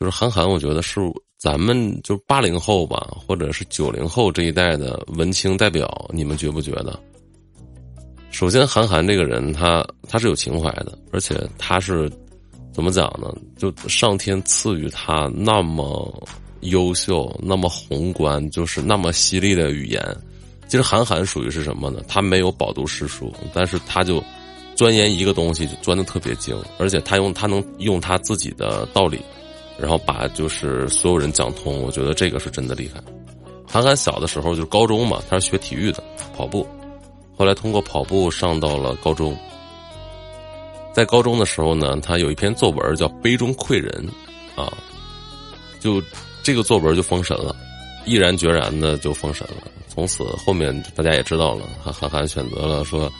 就是韩寒，我觉得是咱们就八零后吧，或者是九零后这一代的文青代表，你们觉不觉得？首先，韩寒这个人，他他是有情怀的，而且他是怎么讲呢？就上天赐予他那么优秀、那么宏观、就是那么犀利的语言。其实韩寒属于是什么呢？他没有饱读诗书，但是他就钻研一个东西，就钻的特别精，而且他用他能用他自己的道理，然后把就是所有人讲通。我觉得这个是真的厉害。韩寒小的时候就是高中嘛，他是学体育的，跑步。后来通过跑步上到了高中，在高中的时候呢，他有一篇作文叫《杯中窥人》，啊，就这个作文就封神了，毅然决然的就封神了。从此后面大家也知道了，韩韩寒选择了说，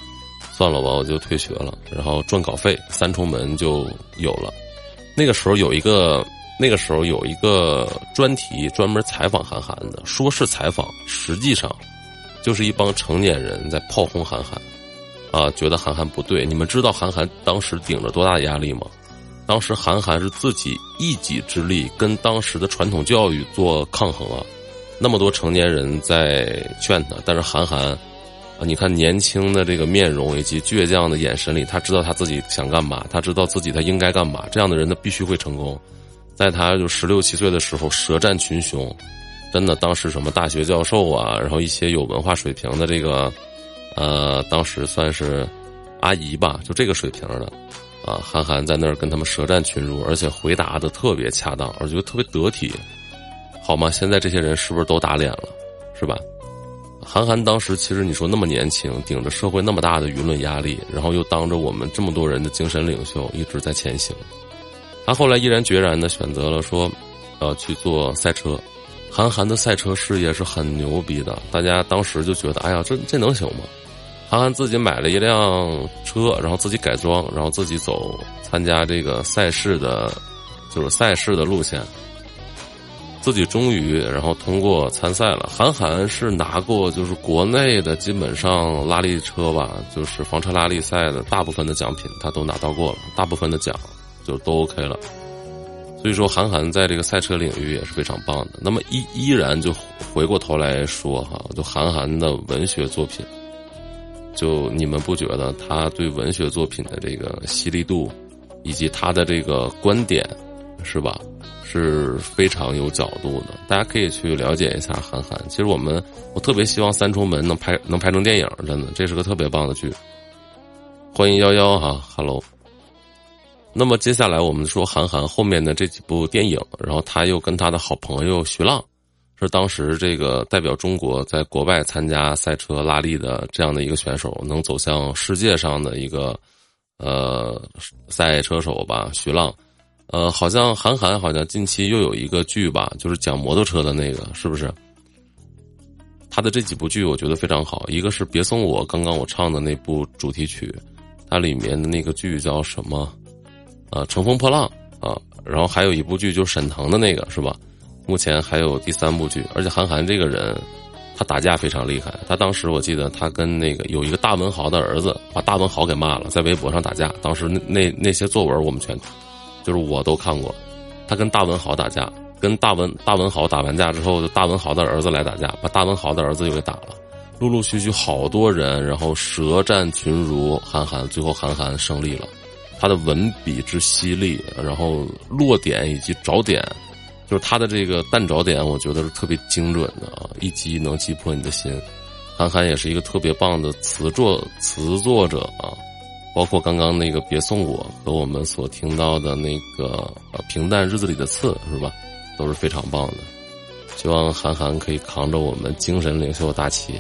算了吧，我就退学了，然后赚稿费，三重门就有了。那个时候有一个，那个时候有一个专题专门采访韩寒的，说是采访，实际上。就是一帮成年人在炮轰韩寒，啊，觉得韩寒不对。你们知道韩寒当时顶着多大的压力吗？当时韩寒是自己一己之力跟当时的传统教育做抗衡啊。那么多成年人在劝他，但是韩寒，啊，你看年轻的这个面容以及倔强的眼神里，他知道他自己想干嘛，他知道自己他应该干嘛。这样的人他必须会成功。在他就十六七岁的时候，舌战群雄。真的，当时什么大学教授啊，然后一些有文化水平的这个，呃，当时算是阿姨吧，就这个水平的，啊，韩寒在那儿跟他们舌战群儒，而且回答的特别恰当，我觉得特别得体，好吗？现在这些人是不是都打脸了，是吧？韩寒当时其实你说那么年轻，顶着社会那么大的舆论压力，然后又当着我们这么多人的精神领袖，一直在前行。他后来毅然决然的选择了说，呃，去做赛车。韩寒的赛车事业是很牛逼的，大家当时就觉得，哎呀，这这能行吗？韩寒自己买了一辆车，然后自己改装，然后自己走参加这个赛事的，就是赛事的路线，自己终于然后通过参赛了。韩寒是拿过就是国内的基本上拉力车吧，就是房车拉力赛的大部分的奖品他都拿到过了，大部分的奖就都 OK 了。所以说，韩寒在这个赛车领域也是非常棒的。那么依依然就回过头来说哈，就韩寒的文学作品，就你们不觉得他对文学作品的这个犀利度，以及他的这个观点，是吧？是非常有角度的。大家可以去了解一下韩寒。其实我们我特别希望《三重门》能拍能拍成电影，真的，这是个特别棒的剧。欢迎幺幺哈，Hello。那么接下来我们说韩寒后面的这几部电影，然后他又跟他的好朋友徐浪，是当时这个代表中国在国外参加赛车拉力的这样的一个选手，能走向世界上的一个呃赛车手吧？徐浪，呃，好像韩寒好像近期又有一个剧吧，就是讲摩托车的那个，是不是？他的这几部剧我觉得非常好，一个是《别送我》，刚刚我唱的那部主题曲，它里面的那个剧叫什么？啊，乘风破浪啊，然后还有一部剧就是沈腾的那个是吧？目前还有第三部剧，而且韩寒这个人，他打架非常厉害。他当时我记得他跟那个有一个大文豪的儿子，把大文豪给骂了，在微博上打架。当时那那那些作文我们全，就是我都看过。他跟大文豪打架，跟大文大文豪打完架之后，就大文豪的儿子来打架，把大文豪的儿子又给打了。陆陆续续好多人，然后舌战群儒，韩寒最后韩寒胜利了。他的文笔之犀利，然后落点以及着点，就是他的这个弹着点，我觉得是特别精准的啊，一击能击破你的心。韩寒也是一个特别棒的词作词作者啊，包括刚刚那个别送我和我们所听到的那个平淡日子里的刺是吧，都是非常棒的。希望韩寒可以扛着我们精神领袖大旗。